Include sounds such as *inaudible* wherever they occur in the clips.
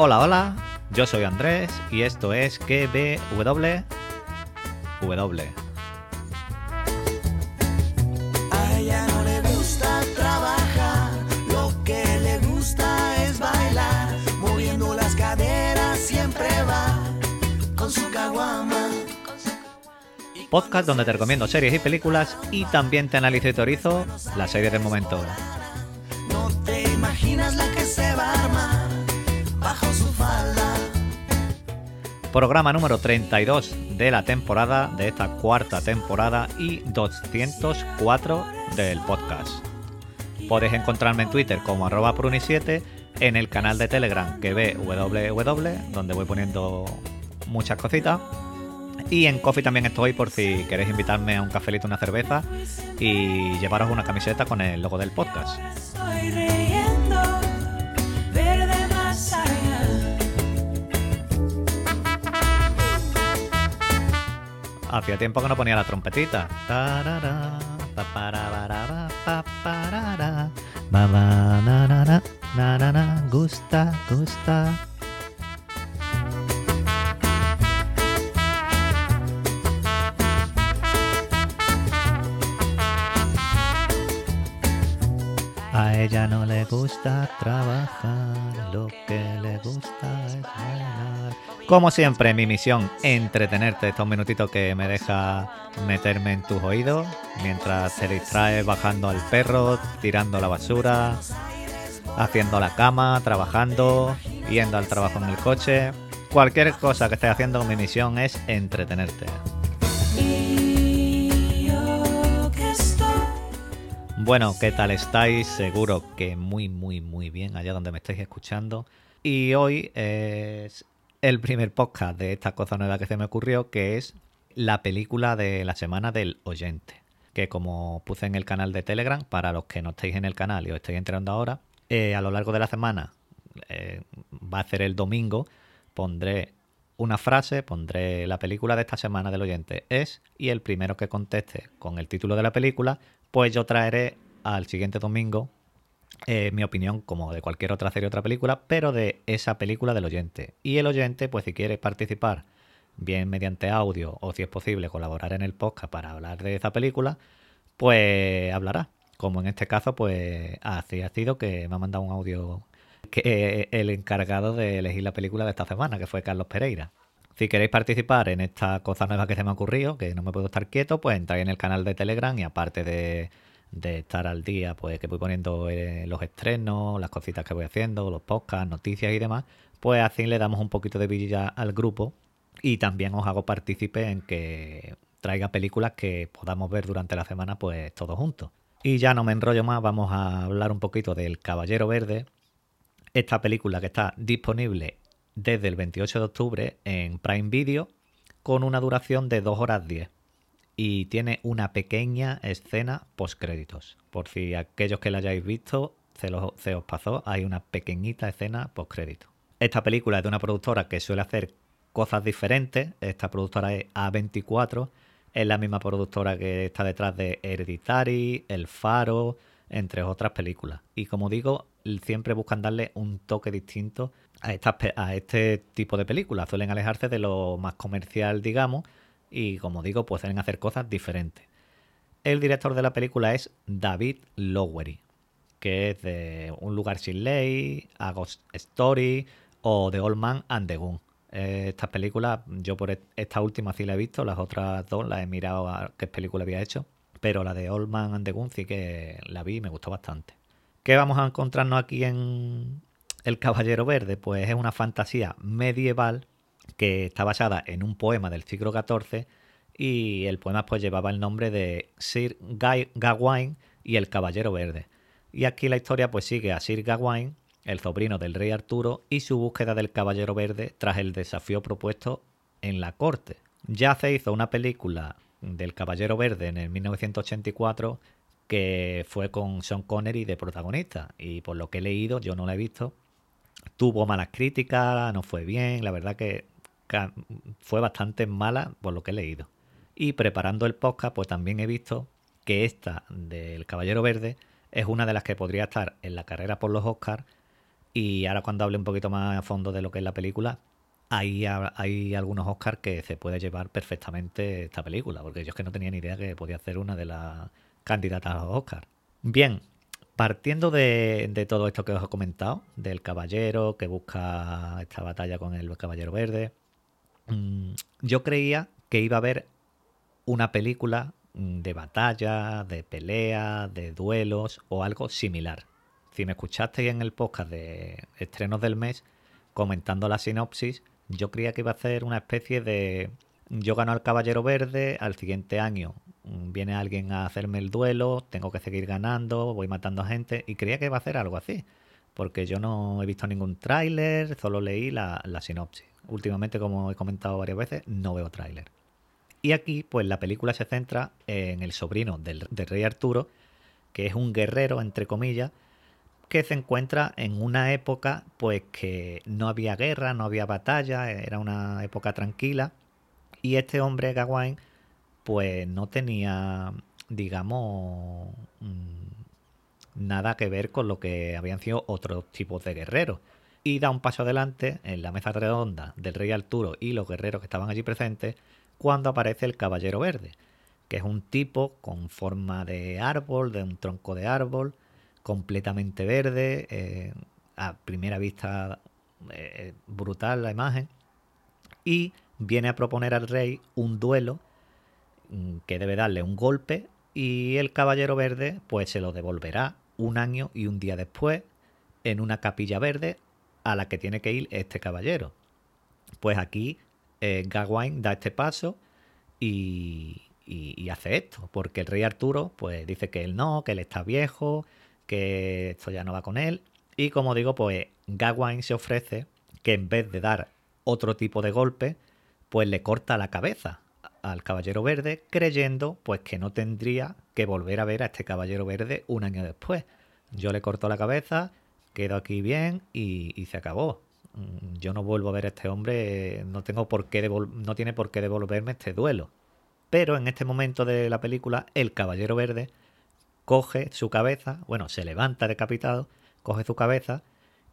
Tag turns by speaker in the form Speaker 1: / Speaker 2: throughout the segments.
Speaker 1: Hola, hola, yo soy Andrés y esto es KBW. W.
Speaker 2: A ella no le gusta trabajar, lo que le gusta es bailar, moviendo las caderas siempre va con su caguama.
Speaker 1: Podcast donde te recomiendo series y películas y también te analizo y teorizo las series del momento. Programa número 32 de la temporada, de esta cuarta temporada y 204 del podcast. Podéis encontrarme en Twitter como arroba pruni7, en el canal de Telegram que ve www, donde voy poniendo muchas cositas. Y en Coffee también estoy por si queréis invitarme a un cafelito, una cerveza y llevaros una camiseta con el logo del podcast. Hacía tiempo que no ponía la trompetita. Ella no le gusta trabajar, lo que le gusta es bailar. Como siempre, mi misión, entretenerte estos minutitos que me deja meterme en tus oídos, mientras te distraes bajando al perro, tirando la basura, haciendo la cama, trabajando, yendo al trabajo en el coche. Cualquier cosa que estés haciendo, mi misión es entretenerte. Bueno, ¿qué tal estáis? Seguro que muy, muy, muy bien allá donde me estáis escuchando. Y hoy es el primer podcast de esta cosa nueva que se me ocurrió, que es la película de la semana del oyente. Que como puse en el canal de Telegram, para los que no estéis en el canal y os estéis enterando ahora, eh, a lo largo de la semana, eh, va a ser el domingo, pondré una frase, pondré la película de esta semana del oyente es, y el primero que conteste con el título de la película, pues yo traeré al siguiente domingo eh, mi opinión como de cualquier otra serie o otra película, pero de esa película del oyente. Y el oyente, pues si quiere participar, bien mediante audio o si es posible colaborar en el podcast para hablar de esa película, pues hablará. Como en este caso, pues así ha sido que me ha mandado un audio que el encargado de elegir la película de esta semana, que fue Carlos Pereira. Si queréis participar en esta cosa nueva que se me ha ocurrido, que no me puedo estar quieto, pues entráis en el canal de Telegram y aparte de, estar al día, pues que voy poniendo eh, los estrenos, las cositas que voy haciendo, los podcasts, noticias y demás, pues así le damos un poquito de vidilla al grupo y también os hago partícipe en que traiga películas que podamos ver durante la semana, pues todos juntos. Y ya no me enrollo más, vamos a hablar un poquito del Caballero Verde, esta película que está disponible desde el 28 de octubre en Prime Video con una duración de 2 horas 10 y tiene una pequeña escena post créditos. Por si aquellos que la hayáis visto se, lo- se os pasó, hay una pequeñita escena post créditos. Esta película es de una productora que suele hacer cosas diferentes. Esta productora es A24, es la misma productora que está detrás de Hereditary, El Faro, entre otras películas. Y como digo, siempre buscan darle un toque distinto a, a este tipo de películas. Suelen alejarse de lo más comercial, digamos, y como digo, pues suelen hacer cosas diferentes. El director de la película es David Lowery, que es de Un lugar sin ley, A Ghost Story o The Old Man and the Gun. Estas películas, yo por esta última sí la he visto, las otras dos las he mirado a qué película había hecho, pero la de Old Man and the Gun sí que la vi y me gustó bastante. ¿Qué vamos a encontrarnos aquí en El Caballero Verde? Pues es una fantasía medieval que está basada en un poema del siglo XIV y el poema pues llevaba el nombre de Sir Guy Gawain y el Caballero Verde. Y aquí la historia pues sigue a Sir Gawain, el sobrino del rey Arturo, y su búsqueda del Caballero Verde tras el desafío propuesto en la corte. Ya se hizo una película del Caballero Verde en el 1984 que fue con Sean Connery de protagonista. Y por lo que he leído, yo no la he visto, tuvo malas críticas, no fue bien, la verdad que fue bastante mala por lo que he leído. Y preparando el podcast, pues también he visto que esta del Caballero Verde es una de las que podría estar en la carrera por los Oscars. Y ahora cuando hable un poquito más a fondo de lo que es la película, hay, hay algunos Oscars que se puede llevar perfectamente esta película, porque yo es que no tenía ni idea que podía ser una de las candidatas a los. Bien, partiendo de, todo esto que os he comentado, del caballero que busca esta batalla con el caballero verde, mm, yo creía que iba a haber una película mm, de batalla, de pelea, de duelos o algo similar. Si me escuchasteis en el podcast de estrenos del mes comentando la sinopsis, yo creía que iba a ser una especie de yo gano al caballero verde, al siguiente año viene alguien a hacerme el duelo, tengo que seguir ganando, voy matando gente y creía que iba a hacer algo así, porque yo no he visto ningún tráiler, solo leí la, la sinopsis. Últimamente, como he comentado varias veces, no veo tráiler. Y aquí, pues la película se centra en el sobrino del, del rey Arturo, que es un guerrero, entre comillas, que se encuentra en una época pues que no había guerra, no había batalla, era una época tranquila y este hombre Gawain pues no tenía digamos mm, nada que ver con lo que habían sido otros tipos de guerreros. Y da un paso adelante en la mesa redonda del rey Arturo y los guerreros que estaban allí presentes cuando aparece el caballero verde que es un tipo con forma de árbol, de un tronco de árbol, completamente verde, eh, a primera vista eh, brutal la imagen, y viene a proponer al rey un duelo que debe darle un golpe y el caballero verde pues se lo devolverá un año y un día después en una capilla verde a la que tiene que ir este caballero. Pues aquí eh, Gawain da este paso y, hace esto, porque el rey Arturo pues dice que él no, que él está viejo, que esto ya no va con él. Y como digo, pues Gawain se ofrece que en vez de dar otro tipo de golpe, pues le corta la cabeza al caballero verde, creyendo pues que no tendría que volver a ver a este caballero verde un año después. Yo le corto la cabeza, quedo aquí bien y, y se acabó. Mm, yo no vuelvo a ver a este hombre, no tengo por qué no tiene por qué devolverme este duelo. Pero en este momento de la película, el caballero verde coge su cabeza, bueno, se levanta decapitado, coge su cabeza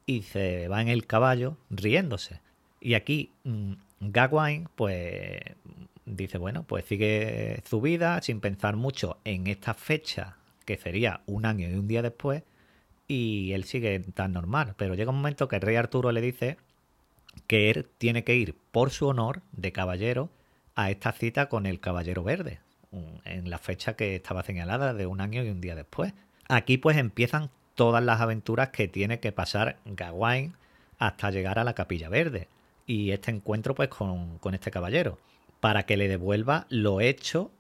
Speaker 1: y se va en el caballo riéndose. Y aquí mmm, Gawain, pues dice, bueno, pues sigue su vida sin pensar mucho en esta fecha, que sería un año y un día después, y él sigue tan normal. Pero llega un momento que el rey Arturo le dice que él tiene que ir por su honor de caballero a esta cita con el caballero verde, en la fecha que estaba señalada de un año y un día después. Aquí pues empiezan todas las aventuras que tiene que pasar Gawain hasta llegar a la Capilla Verde y este encuentro pues con, con este caballero para que le devuelva lo hecho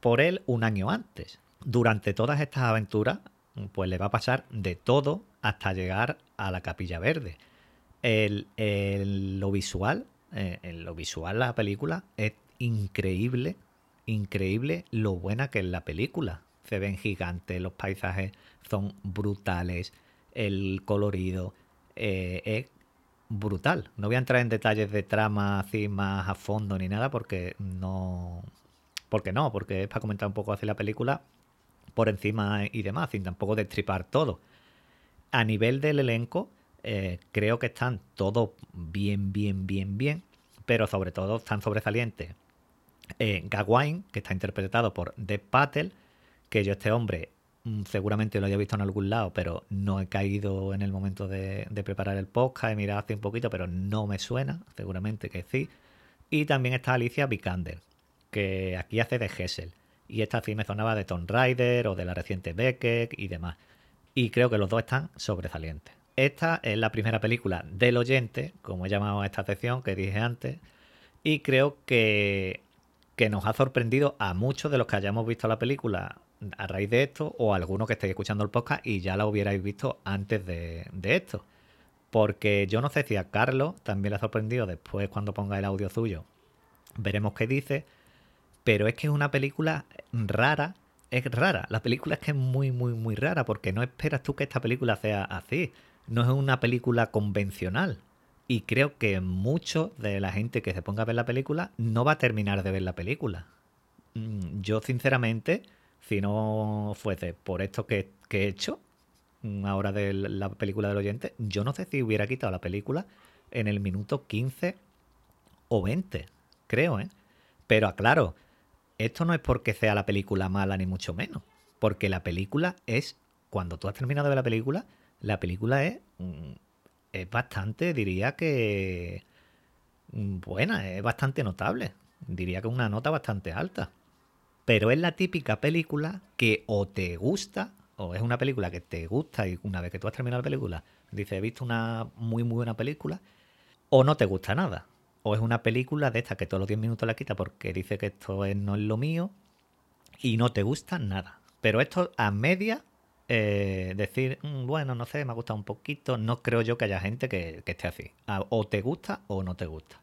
Speaker 1: por él un año antes. Durante todas estas aventuras pues le va a pasar de todo hasta llegar a la Capilla Verde. El, el, lo visual, eh, en lo visual la película es increíble increíble lo buena que es la película. Se ven gigantes, los paisajes son brutales, el colorido eh, es brutal. No voy a entrar en detalles de trama así más a fondo ni nada porque no... Porque no, porque es para comentar un poco así la película por encima y demás, sin tampoco destripar todo. A nivel del elenco, eh, creo que están todos bien, bien, bien, bien, pero sobre todo están sobresalientes eh, Gawain, que está interpretado por Dev Patel, que yo este hombre seguramente lo haya visto en algún lado, pero no he caído en el momento de, de, preparar el podcast, he mirado hace un poquito, pero no me suena, seguramente que sí. Y también está Alicia Vikander, que aquí hace de Hessel. Y esta sí me sonaba de Tomb Raider o de la reciente Beckett y demás. Y creo que los dos están sobresalientes. Esta es la primera película del oyente, como he llamado a esta sección que dije antes, y creo que que nos ha sorprendido a muchos de los que hayamos visto la película a raíz de esto, o a algunos que estéis escuchando el podcast y ya la hubierais visto antes de, de, esto. Porque yo no sé si a Carlos también le ha sorprendido después cuando ponga el audio suyo. Veremos qué dice. Pero es que es una película rara. Es rara. La película es que es muy, muy, muy rara. Porque no esperas tú que esta película sea así. No es una película convencional. Y creo que mucho de la gente que se ponga a ver la película no va a terminar de ver la película. Mm, yo, sinceramente, si no fuese por esto que, he hecho, mm, ahora de la película del oyente, yo no sé si hubiera quitado la película en el minuto 15 o 20, creo, ¿eh? Pero aclaro, esto no es porque sea la película mala ni mucho menos, porque la película es, cuando tú has terminado de ver la película, la película es, mm, es bastante, diría que mm, buena, es bastante notable, diría que una nota bastante alta. Pero es la típica película que o te gusta, o es una película que te gusta y una vez que tú has terminado la película, dices, he visto una muy muy buena película, o no te gusta nada. O es una película de esta que todos los 10 minutos la quita porque dice que esto es- no es lo mío y no te gusta nada. Pero esto a media, eh, decir, "Mm, bueno, no sé, me ha gustado un poquito, no creo yo que haya gente que, esté así. O te gusta o no te gusta.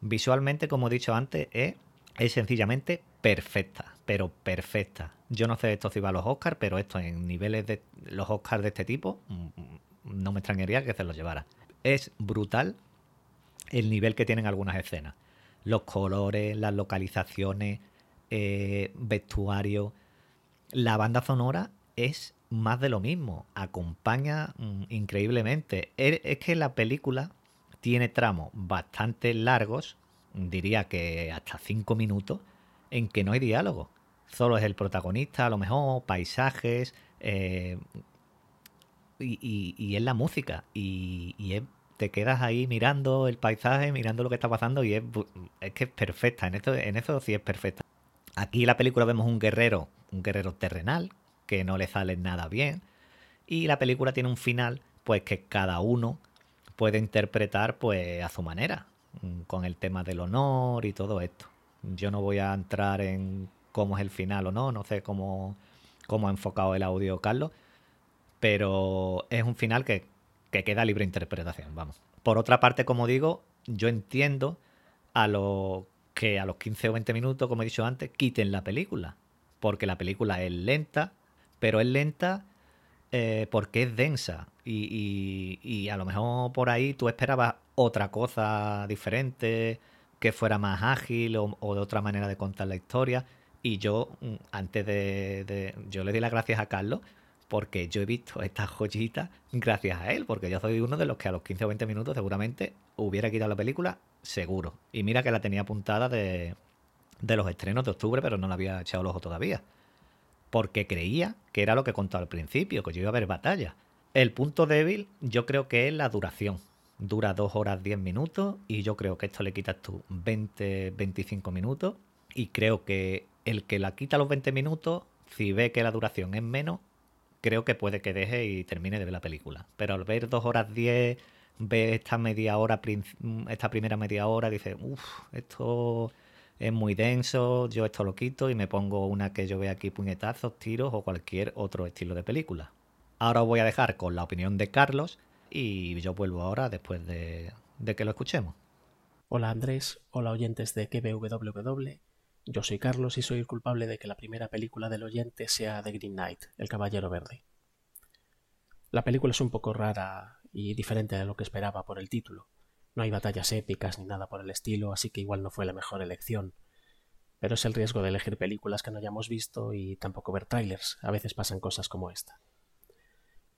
Speaker 1: Visualmente, como he dicho antes, es, es sencillamente perfecta, pero perfecta. Yo no sé esto si va a los Oscars, pero esto en niveles de los Oscars de este tipo, mm, no me extrañaría que se los llevara. Es brutal el nivel que tienen algunas escenas. Los colores, las localizaciones, eh, vestuario. La banda sonora es más de lo mismo. Acompaña mm, increíblemente. Es, es que la película tiene tramos bastante largos, diría que hasta 5 minutos, en que no hay diálogo. Solo es el protagonista, a lo mejor, paisajes, eh, y, es la música. Y, es- te quedas ahí mirando el paisaje, mirando lo que está pasando, y es, que es perfecta. En en eso sí es perfecta. Aquí en la película vemos un guerrero, un guerrero terrenal, que no le sale nada bien. Y la película tiene un final, pues que cada uno puede interpretar pues a su manera, mm, con el tema del honor y todo esto. Yo no voy a entrar en cómo es el final o no, no sé cómo, cómo ha enfocado el audio Carlos, pero es un final que, que queda libre interpretación, vamos. Por otra parte, como digo, yo entiendo a lo que a los 15 o 20 minutos, como he dicho antes, quiten la película, porque la película es lenta, pero es lenta eh, porque es densa y, y- y a lo mejor por ahí tú esperabas otra cosa diferente, que fuera más ágil o, de otra manera de contar la historia. Y yo, mm, antes de, de- Yo le di las gracias a Carlos porque yo he visto estas joyitas gracias a él, porque yo soy uno de los que a los 15 o 20 minutos seguramente hubiera quitado la película, seguro. Y mira que la tenía apuntada de, de los estrenos de octubre, pero no la había echado el ojo todavía porque creía que era lo que contaba al principio, que yo iba a ver batalla. El punto débil yo creo que es la duración. Dura 2 horas 10 minutos y yo creo que esto le quitas tú 20, 25 minutos y creo que el que la quita los 20 minutos, si ve que la duración es menos, creo que puede que deje y termine de ver la película. Pero al ver 2 horas 10, ve esta media hora, esta primera media hora, dice, uff, esto es muy denso, yo esto lo quito y me pongo una que yo vea aquí puñetazos, tiros o cualquier otro estilo de película. Ahora os voy a dejar con la opinión de Carlos y yo vuelvo ahora después de, que lo escuchemos.
Speaker 3: Hola Andrés, hola oyentes de KBWW. Yo soy Carlos y soy el culpable de que la primera película del oyente sea The Green Knight, El Caballero Verde. La película es un poco rara y diferente de lo que esperaba por el título. No hay batallas épicas ni nada por el estilo, así que igual no fue la mejor elección. Pero es el riesgo de elegir películas que no hayamos visto y tampoco ver trailers. A veces pasan cosas como esta.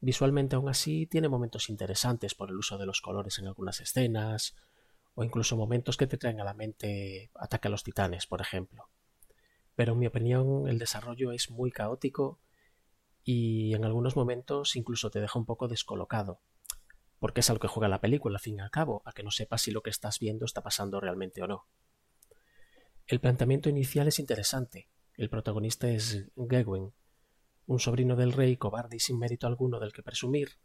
Speaker 3: Visualmente aún así tiene momentos interesantes por el uso de los colores en algunas escenas, o incluso momentos que te traen a la mente Ataque a los Titanes, por ejemplo. Pero en mi opinión el desarrollo es muy caótico y en algunos momentos incluso te deja un poco descolocado, porque es a lo que juega la película, al fin y al cabo, a que no sepas si lo que estás viendo está pasando realmente o no. El planteamiento inicial es interesante. El protagonista es Gegwin, un sobrino del rey cobarde y sin mérito alguno del que presumir,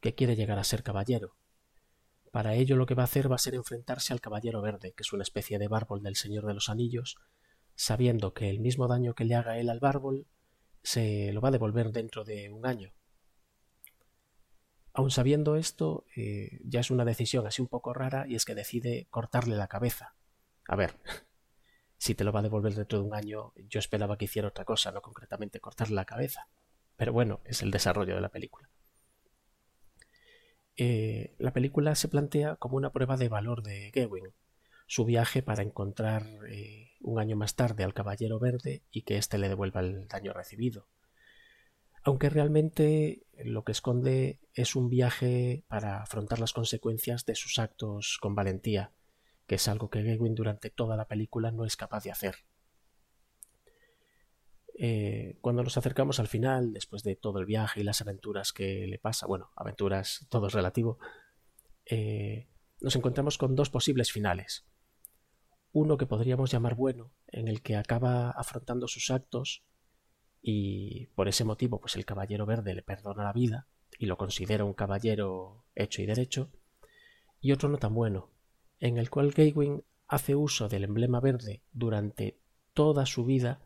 Speaker 3: que quiere llegar a ser caballero. Para ello lo que va a hacer va a ser enfrentarse al Caballero Verde, que es una especie de bárbol del Señor de los Anillos, sabiendo que el mismo daño que le haga él al bárbol se lo va a devolver dentro de un año. Aun sabiendo esto, eh, ya es una decisión así un poco rara y es que decide cortarle la cabeza. A ver, si te lo va a devolver dentro de un año, yo esperaba que hiciera otra cosa, no concretamente cortarle la cabeza. Pero bueno, es el desarrollo de la película. Eh, la película se plantea como una prueba de valor de Gewin, su viaje para encontrar eh, un año más tarde al Caballero Verde y que éste le devuelva el daño recibido. aunque realmente lo que esconde es un viaje para afrontar las consecuencias de sus actos con valentía, que es algo que Gewin durante toda la película no es capaz de hacer. Eh, cuando nos acercamos al final, después de todo el viaje y las aventuras que le pasa, bueno, aventuras, todo es relativo, eh, nos encontramos con dos posibles finales. Uno que podríamos llamar bueno, en el que acaba afrontando sus actos y por ese motivo pues el caballero verde le perdona la vida y lo considera un caballero hecho y derecho, y otro no tan bueno, en el cual Gawain hace uso del emblema verde durante toda su vida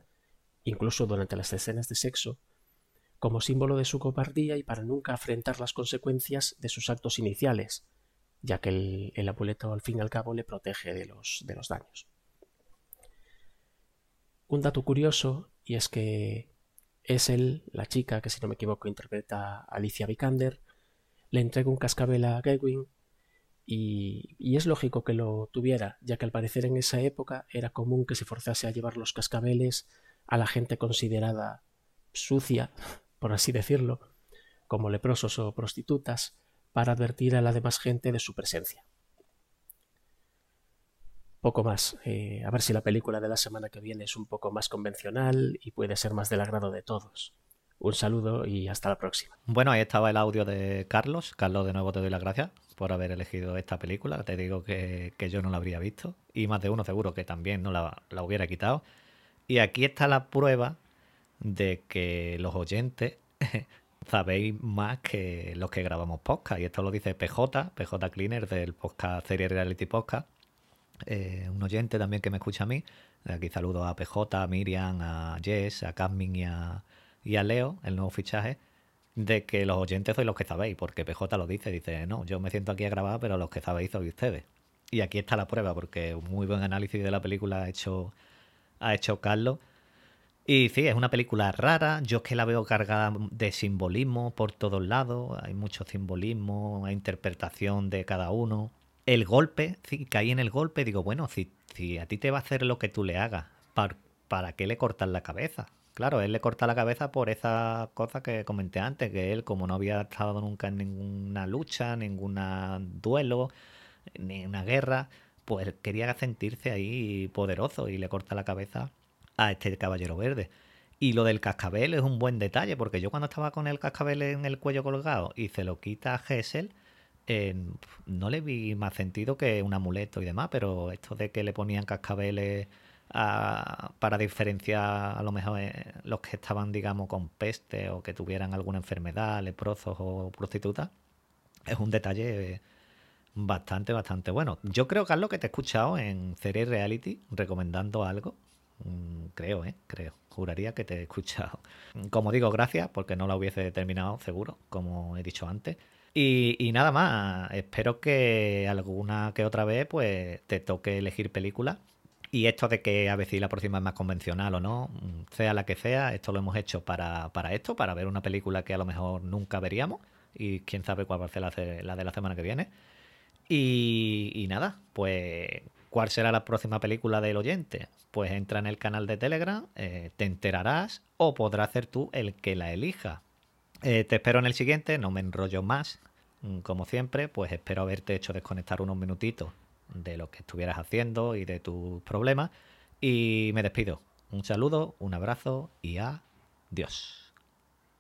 Speaker 3: incluso durante las escenas de sexo, como símbolo de su cobardía y para nunca afrontar las consecuencias de sus actos iniciales, ya que el, el amuleto al fin y al cabo le protege de los, daños. Un dato curioso, y es que es él, la chica que si no me equivoco interpreta a Alicia Vikander, le entrega un cascabel a Gewin y, es lógico que lo tuviera, ya que al parecer en esa época era común que se forzase a llevar los cascabeles a la gente considerada sucia, por así decirlo, como leprosos o prostitutas, para advertir a la demás gente de su presencia. Poco más. Eh, a ver si la película de la semana que viene es un poco más convencional y puede ser más del agrado de todos. Un saludo y hasta la próxima.
Speaker 1: Bueno, ahí estaba el audio de Carlos. Carlos, de nuevo te doy las gracias por haber elegido esta película. Te digo que, que yo no la habría visto y más de uno seguro que también no la, la hubiera quitado. Y aquí está la prueba de que los oyentes *laughs* sabéis más que los que grabamos podcast. Y esto lo dice PJ, PJ Cleaner del podcast Serie Reality Podcast. Eh, un oyente también que me escucha a mí. Aquí saludo a PJ, a Miriam, a Jess, a Casmin y a, y a Leo, el nuevo fichaje. De que los oyentes sois los que sabéis, porque PJ lo dice, dice, no, yo me siento aquí a grabar, pero los que sabéis sois ustedes. Y aquí está la prueba, porque un muy buen análisis de la película ha hecho ha hecho Carlos. Y sí, es una película rara. Yo es que la veo cargada de simbolismo por todos lados. Hay mucho simbolismo, hay interpretación de cada uno. El golpe, sí, caí en el golpe. Digo, bueno, si, si a ti te va a hacer lo que tú le hagas, ¿para, ¿para qué le cortas la cabeza? Claro, él le corta la cabeza por esa cosa que comenté antes, que él, como no había estado nunca en ninguna lucha, ningún duelo, ni una guerra, pues quería sentirse ahí poderoso y le corta la cabeza a este caballero verde. Y lo del cascabel es un buen detalle, porque yo cuando estaba con el cascabel en el cuello colgado y se lo quita a Gessel, eh, no le vi más sentido que un amuleto y demás, pero esto de que le ponían cascabeles para diferenciar a lo mejor eh, los que estaban, digamos, con peste o que tuvieran alguna enfermedad, leprosos o prostitutas, es un detalle bastante, bastante bueno. Yo creo, Carlos, que te he escuchado en Serie Reality recomendando algo. Mm, creo, ¿eh? Creo. Juraría que te he escuchado. Como digo, gracias, porque no la hubiese terminado seguro, como he dicho antes. Y, y, nada más, espero que alguna que otra vez pues te toque elegir película. Y esto de que a si la próxima es más convencional o no, sea la que sea, esto lo hemos hecho para, para esto, para ver una película que a lo mejor nunca veríamos. Y quién sabe cuál va a ser la, de la semana que viene. Y, y, nada, pues, ¿cuál será la próxima película del oyente? Pues entra en el canal de Telegram, eh, te enterarás o podrás ser tú el que la elija. Eh, te espero en el siguiente, no me enrollo más. Mm, como siempre, pues espero haberte hecho desconectar unos minutitos de lo que estuvieras haciendo y de tus problemas. Y me despido. Un saludo, un abrazo y adiós.